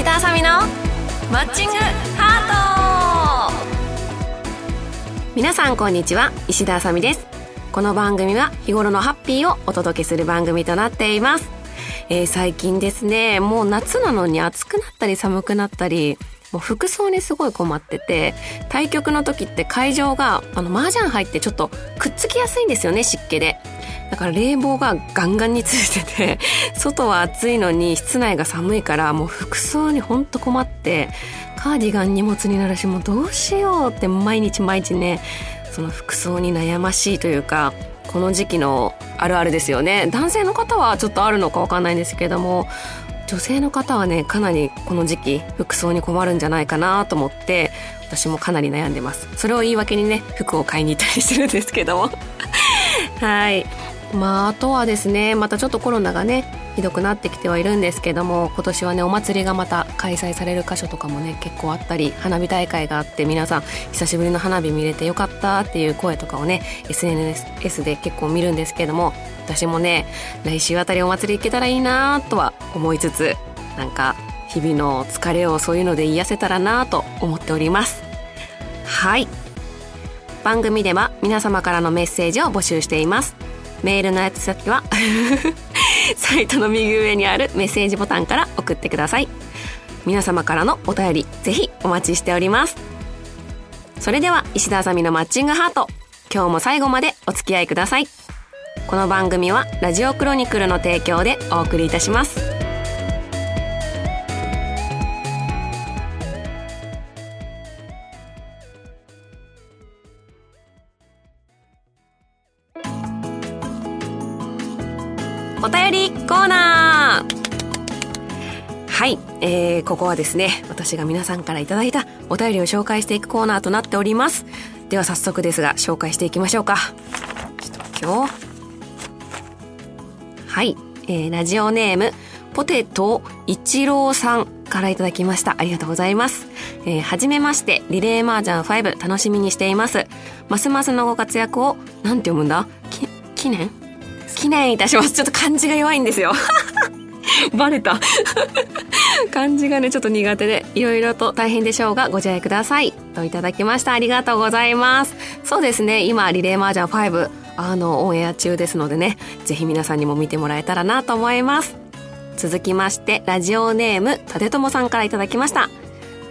石田あさみのマッチングハート。皆さんこんにちは石田あさみです。この番組は日頃のハッピーをお届けする番組となっています。えー、最近ですねもう夏なのに暑くなったり寒くなったりもう服装にすごい困ってて対局の時って会場があの麻雀入ってちょっとくっつきやすいんですよね湿気で。だから冷房がガンガンについてて 外は暑いのに室内が寒いからもう服装にほんと困ってカーディガン荷物になるしもうどうしようって毎日毎日ねその服装に悩ましいというかこの時期のあるあるですよね。男性の方はちょっとあるのかわかんないんですけども女性の方はねかなりこの時期服装に困るんじゃないかなと思って私もかなり悩んでます。それを言い訳にね服を買いに行ったりしてるんですけども。はい。まああとはですねまたちょっとコロナがねひどくなってきてはいるんですけども今年はねお祭りがまた開催される箇所とかもね結構あったり花火大会があって皆さん久しぶりの花火見れてよかったっていう声とかをね SNS で結構見るんですけども私もね来週あたりお祭り行けたらいいなとは思いつつなんか日々の疲れをそういうので癒せたらなと思っております。はい。番組では皆様からのメッセージを募集しています。メールのやつ先は サイトの右上にあるメッセージボタンから送ってください。皆様からのお便りぜひお待ちしております。それでは石田あさみのマッチングハート今日も最後までお付き合いください。この番組はラジオクロニクルの提供でお送りいたします。ここはですね私が皆さんからいただいたお便りを紹介していくコーナーとなっております。では早速ですが紹介していきましょうか。ちょっと今日。はい、えー、ラジオネームポテト一郎さんからいただきました。ありがとうございます。えー、はじめましてリレーマージャン5楽しみにしています。ますますのご活躍をなんて読むんだ？き記念？記念いたします。ちょっと漢字が弱いんですよ。バレた。漢字がねちょっと苦手でいろいろと大変でしょうがご自愛くださいといただきましたありがとうございますそうですね今リレーマージャン5あのオンエア中ですのでねぜひ皆さんにも見てもらえたらなと思います続きましてラジオネーム立友さんからいただきました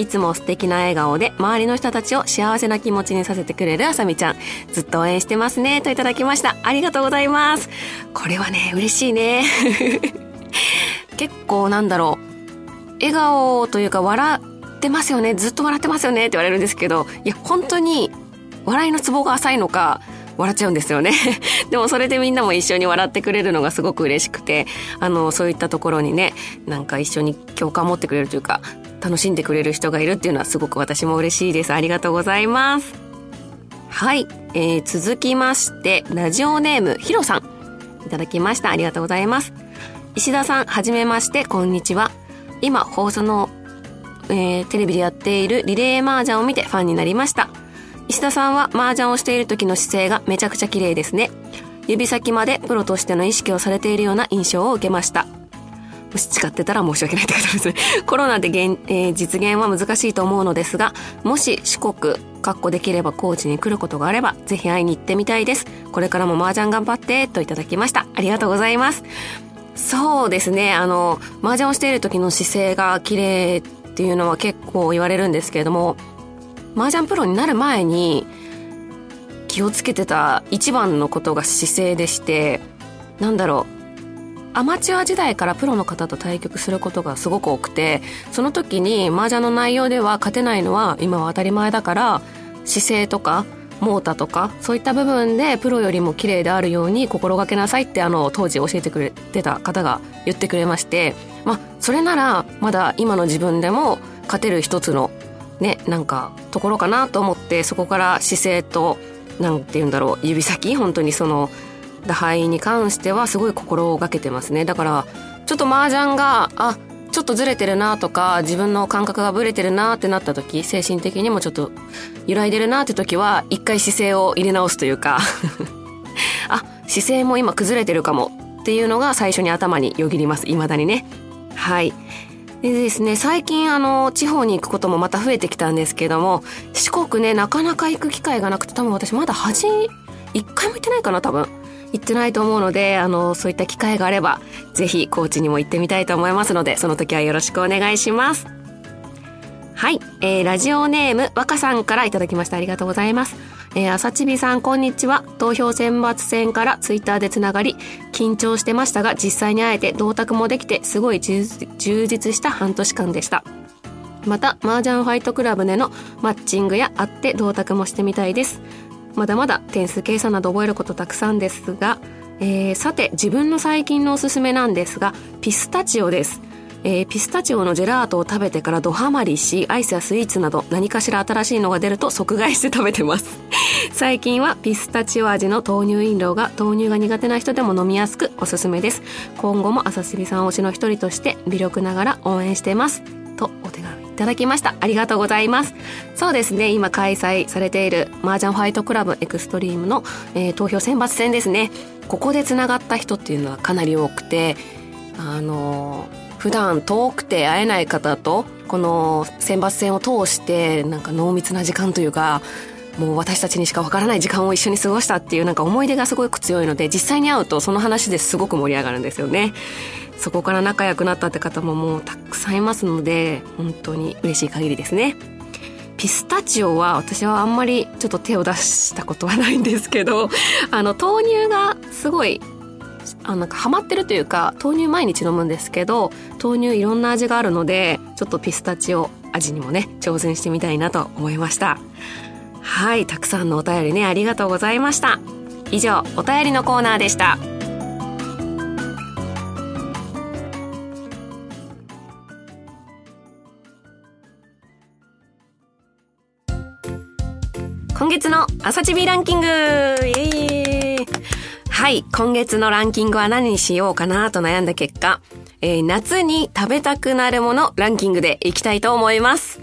いつも素敵な笑顔で周りの人たちを幸せな気持ちにさせてくれるあさみちゃん。ずっと応援してますね。といただきました。ありがとうございます。これはね、嬉しいね。結構なんだろう。笑顔というか笑ってますよね。ずっと笑ってますよねって言われるんですけど、いや、本当に笑いのツボが浅いのか、笑っちゃうんですよね。でもそれでみんなも一緒に笑ってくれるのがすごく嬉しくて、あの、そういったところにね、なんか一緒に共感を持ってくれるというか、楽しんでくれる人がいるっていうのはすごく私も嬉しいです。ありがとうございます。はい、えー、続きまして、ラジオネームひろさん。いただきました。ありがとうございます。石田さん、はじめまして、こんにちは。今、放送の、えー、テレビでやっているリレー麻雀を見てファンになりました。石田さんは麻雀をしている時の姿勢がめちゃくちゃ綺麗ですね。指先までプロとしての意識をされているような印象を受けました。もし誓ってたら申し訳ないってことですね。コロナで現、えー、実現は難しいと思うのですが、もし四国、かっこできれば高知に来ることがあれば、ぜひ会いに行ってみたいです。これからも麻雀頑張って、といただきました。ありがとうございます。そうですね、あの、麻雀をしている時の姿勢が綺麗っていうのは結構言われるんですけれども、麻雀プロになる前に気をつけてた一番のことが姿勢でして、なんだろう、アマチュア時代からプロの方と対局することがすごく多くてその時に麻雀の内容では勝てないのは今は当たり前だから姿勢とかモータとかそういった部分でプロよりも綺麗であるように心がけなさいってあの当時教えてくれてた方が言ってくれましてまあそれならまだ今の自分でも勝てる一つのねなんかところかなと思ってそこから姿勢となんて言うんだろう指先本当にその打敗に関してはすごい心がけてますね。だからちょっと麻雀があちょっとずれてるなとか自分の感覚がブレてるなってなった時精神的にもちょっと揺らいでるなって時は一回姿勢を入れ直すというか あ姿勢も今崩れてるかもっていうのが最初に頭によぎります。未だにね。はい。でですね、最近あの、地方に行くこともまた増えてきたんですけども、四国ね、なかなか行く機会がなくて、多分私まだ恥、一回も行ってないかな、多分。行ってないと思うので、あの、そういった機会があれば、ぜひ高知にも行ってみたいと思いますので、その時はよろしくお願いします。はい、えー、ラジオネーム若さんからいただきました。ありがとうございます。えー、朝ちびさんこんにちは。投票選抜戦からツイッターでつながり、緊張してましたが、実際に会えて同卓もできて、すごい充実した半年間でした。また、麻雀ファイトクラブでのマッチングや会って同卓もしてみたいです。まだまだ点数計算など覚えることたくさんですが、えー、さて自分の最近のおすすめなんですがピスタチオです。えー、ピスタチオのジェラートを食べてからドハマりしアイスやスイーツなど何かしら新しいのが出ると即買いして食べてます。最近はピスタチオ味の豆乳飲料が豆乳が苦手な人でも飲みやすくおすすめです。今後も朝日さん推しの一人として微力ながら応援してます。ただきました。ありがとうございます。そうですね。今開催されている麻雀ファイトクラブエクストリームの、えー、投票選抜戦ですね。ここでつながった人っていうのはかなり多くてあのー普段遠くて会えない方とこの選抜戦を通してなんか濃密な時間というかもう私たちにしかわからない時間を一緒に過ごしたっていうなんか思い出がすごく強いので実際に会うとその話ですごく盛り上がるんですよね。そこから仲良くなったって方ももうたくさんいますので本当に嬉しい限りですね。ピスタチオは私はあんまりちょっと手を出したことはないんですけど あの豆乳がすごいあなんかハマってるというか豆乳毎日飲むんですけど豆乳いろんな味があるのでちょっとピスタチオ味にもね挑戦してみたいなと思いました。はいたくさんのお便りねありがとうございました。以上お便りのコーナーでした。月の朝チビランキングイエーイはい。今月のランキングは何にしようかなと悩んだ結果、えー、夏に食べたくなるものランキングでいきたいと思います。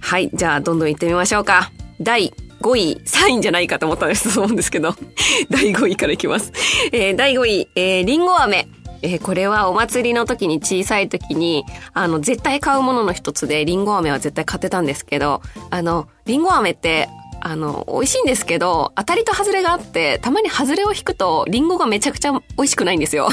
はい。じゃあ、どんどん行ってみましょうか。第5位、3位じゃないかと思ったんですと思うんですけど、第5位からいきます。えー、第5位、えー、リンゴ飴。えー、これはお祭りの時に小さい時に、あの、絶対買うものの一つで、リンゴ飴は絶対買ってたんですけど、あの、リンゴ飴ってあの、美味しいんですけど、当たりと外れがあって、たまに外れを引くと、リンゴがめちゃくちゃ美味しくないんですよ。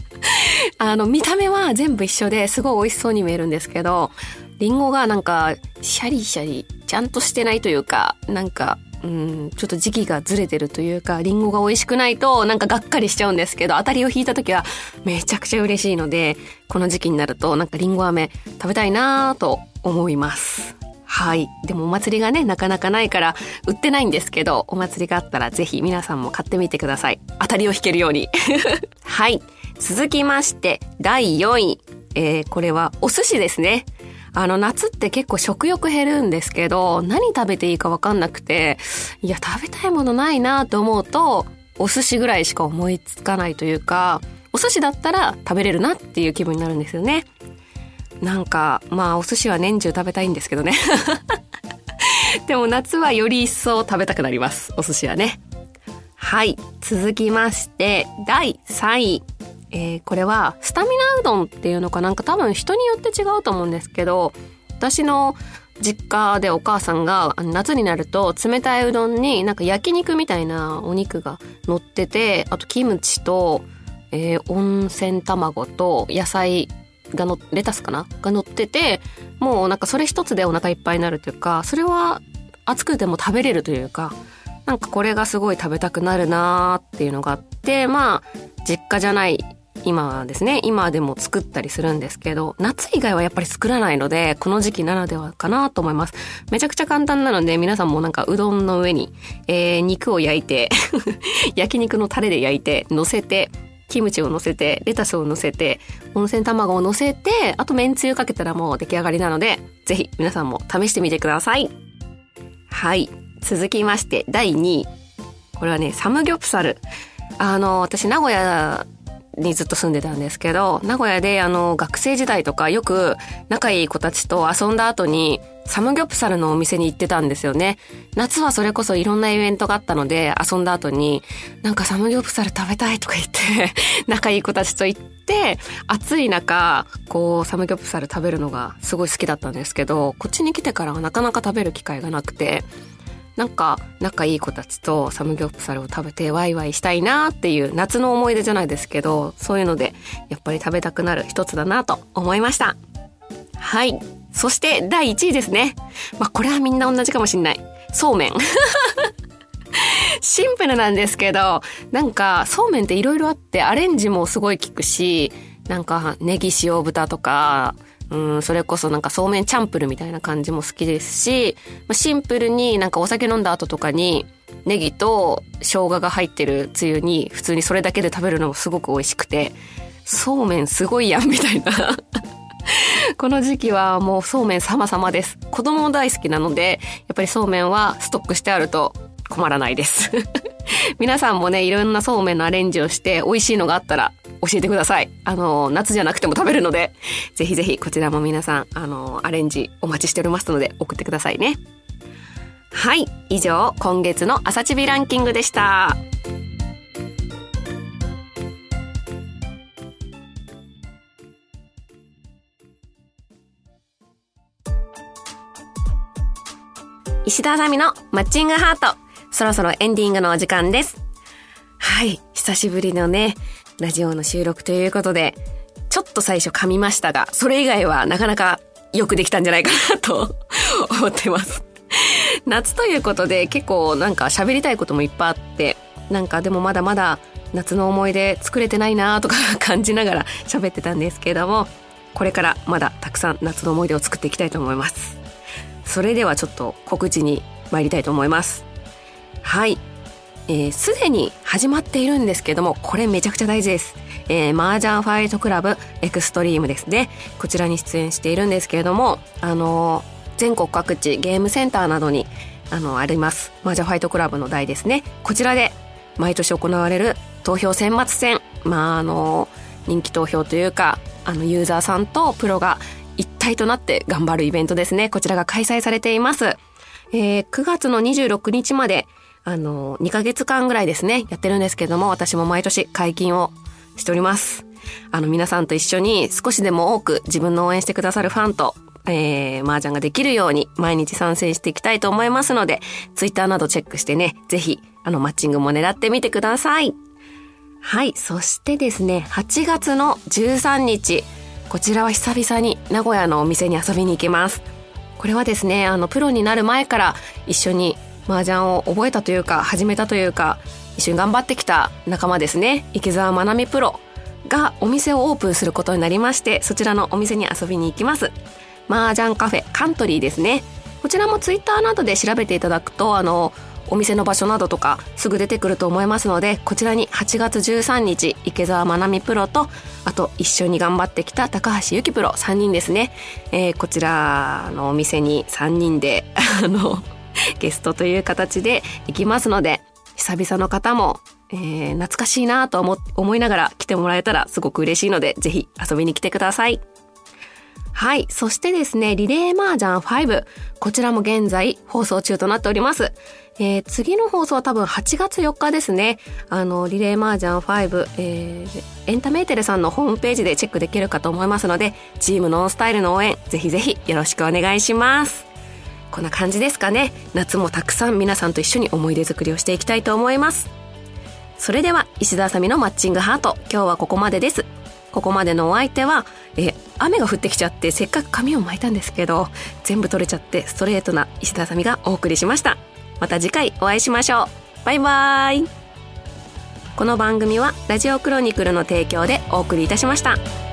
あの、見た目は全部一緒ですごい美味しそうに見えるんですけど、リンゴがなんか、シャリシャリ、ちゃんとしてないというか、なんか、うん、ちょっと時期がずれてるというか、リンゴが美味しくないと、なんかがっかりしちゃうんですけど、当たりを引いた時はめちゃくちゃ嬉しいので、この時期になると、なんかリンゴ飴食べたいなぁと思います。はい。でもお祭りがね、なかなかないから売ってないんですけど、お祭りがあったらぜひ皆さんも買ってみてください。当たりを引けるように。はい。続きまして、第4位。えー、これはお寿司ですね。あの、夏って結構食欲減るんですけど、何食べていいかわかんなくて、いや、食べたいものないなと思うと、お寿司ぐらいしか思いつかないというか、お寿司だったら食べれるなっていう気分になるんですよね。なんかまあお寿司は年中食べたいんですけどね。でも夏はより一層食べたくなります。お寿司はね。はい。続きまして第3位。えー、これはスタミナうどんっていうのかな？んか多分人によって違うと思うんですけど私の実家でお母さんが夏になると冷たいうどんになんか焼肉みたいなお肉が乗っててあとキムチと、えー、温泉卵と野菜がの、レタスかな？が乗ってて、もうなんかそれ一つでお腹いっぱいになるというか、それは熱くても食べれるというか、なんかこれがすごい食べたくなるなーっていうのがあって、まあ、実家じゃない今はですね、今でも作ったりするんですけど、夏以外はやっぱり作らないので、この時期ならではかなと思います。めちゃくちゃ簡単なので、皆さんもなんかうどんの上に、えー、肉を焼いて 焼肉のタレで焼いて、乗せて、キムチを乗せて、レタスを乗せて、温泉卵を乗せて、あとめんつゆかけたらもう出来上がりなので、ぜひ皆さんも試してみてください。はい。続きまして、第2位。これはね、サムギョプサル。あの、私、名古屋にずっと住んでたんですけど、名古屋であの学生時代とかよく仲いい子たちと遊んだ後にサムギョプサルのお店に行ってたんですよね。夏はそれこそいろんなイベントがあったので遊んだ後になんかサムギョプサル食べたいとか言って 仲いい子たちと行って暑い中こうサムギョプサル食べるのがすごい好きだったんですけどこっちに来てからはなかなか食べる機会がなくてなんか仲いい子たちとサムギョプサルを食べてワイワイしたいなっていう夏の思い出じゃないですけどそういうのでやっぱり食べたくなる一つだなと思いました。はい。そして第1位ですね。まあこれはみんな同じかもしんない。そうめん。シンプルなんですけどなんかそうめんって色々あってアレンジもすごい効くしなんかネギ塩豚とかうん、それこそなんかそうめんチャンプルみたいな感じも好きですし、まあ、シンプルになんかお酒飲んだ後とかにネギと生姜が入ってるつゆに普通にそれだけで食べるのもすごく美味しくて、そうめんすごいやんみたいな この時期はもうそうめん様々です。子供も大好きなので、やっぱりそうめんはストックしてあると困らないです 皆さんもね、いろんなそうめんのアレンジをして美味しいのがあったら教えてください。あの、夏じゃなくても食べるので、ぜひぜひこちらも皆さん、あの、アレンジお待ちしておりますので送ってくださいね。はい。以上、今月の朝チビランキングでした。石田あさみのマッチングハート。そろそろエンディングのお時間です。はい。久しぶりのね、ラジオの収録ということで、ちょっと最初噛みましたが、それ以外はなかなかよくできたんじゃないかなと 思ってます。夏ということで結構なんか喋りたいこともいっぱいあって、なんかでもまだまだ夏の思い出作れてないなとか感じながら 喋ってたんですけれども、これからまだたくさん夏の思い出を作っていきたいと思います。それではちょっと告知に参りたいと思います。はい。えす、でに始まっているんですけども、これめちゃくちゃ大事です。えー、麻雀ファイトクラブエクストリームですね。こちらに出演しているんですけれども、あのー、全国各地ゲームセンターなどに、あの、あります。麻雀ファイトクラブの台ですね。こちらで毎年行われる投票選抜戦、まあ、あのー、人気投票というか、あの、ユーザーさんとプロが一体となって頑張るイベントですね。こちらが開催されています。えー、9月の26日まであの、2ヶ月間ぐらいですね、やってるんですけども、私も毎年解禁をしております。あの、皆さんと一緒に少しでも多く自分の応援してくださるファンと、えー、麻雀ができるように毎日参戦していきたいと思いますので、ツイッターなどチェックしてね、ぜひ、あの、マッチングも狙ってみてください。はい。そしてですね、8月の13日、こちらは久々に名古屋のお店に遊びに行きます。これはですね、あの、プロになる前から一緒に麻雀を覚えたというか始めたというか一緒に頑張ってきた仲間ですね。池澤まなみプロがお店をオープンすることになりましてそちらのお店に遊びに行きます。麻雀カフェカントリーですね。こちらもツイッターなどで調べていただくとあのお店の場所などとかすぐ出てくると思いますのでこちらに8月13日池澤まなみプロとあと一緒に頑張ってきた高橋由紀プロ3人ですね、えー、こちらのお店に3人で あの ゲストという形で行きますので、久々の方も、えー、懐かしいなと思、思いながら来てもらえたらすごく嬉しいので、ぜひ遊びに来てください。はい。そしてですね、リレーマージャン5。こちらも現在放送中となっております。えー、次の放送は多分8月4日ですね。あの、リレーマージャン5、えー、エンタメーテレさんのホームページでチェックできるかと思いますので、チームノンスタイルの応援、ぜひぜひよろしくお願いします。こんな感じですかね。夏もたくさん皆さんと一緒に思い出作りをしていきたいと思います。それでは石田あさみのマッチングハート今日はここまでです。ここまでのお相手はえ雨が降ってきちゃってせっかく髪を巻いたんですけど全部取れちゃってストレートな石田あさみがお送りしました。また次回お会いしましょう。バイバーイ。この番組はラジオクロニクルの提供でお送りいたしました。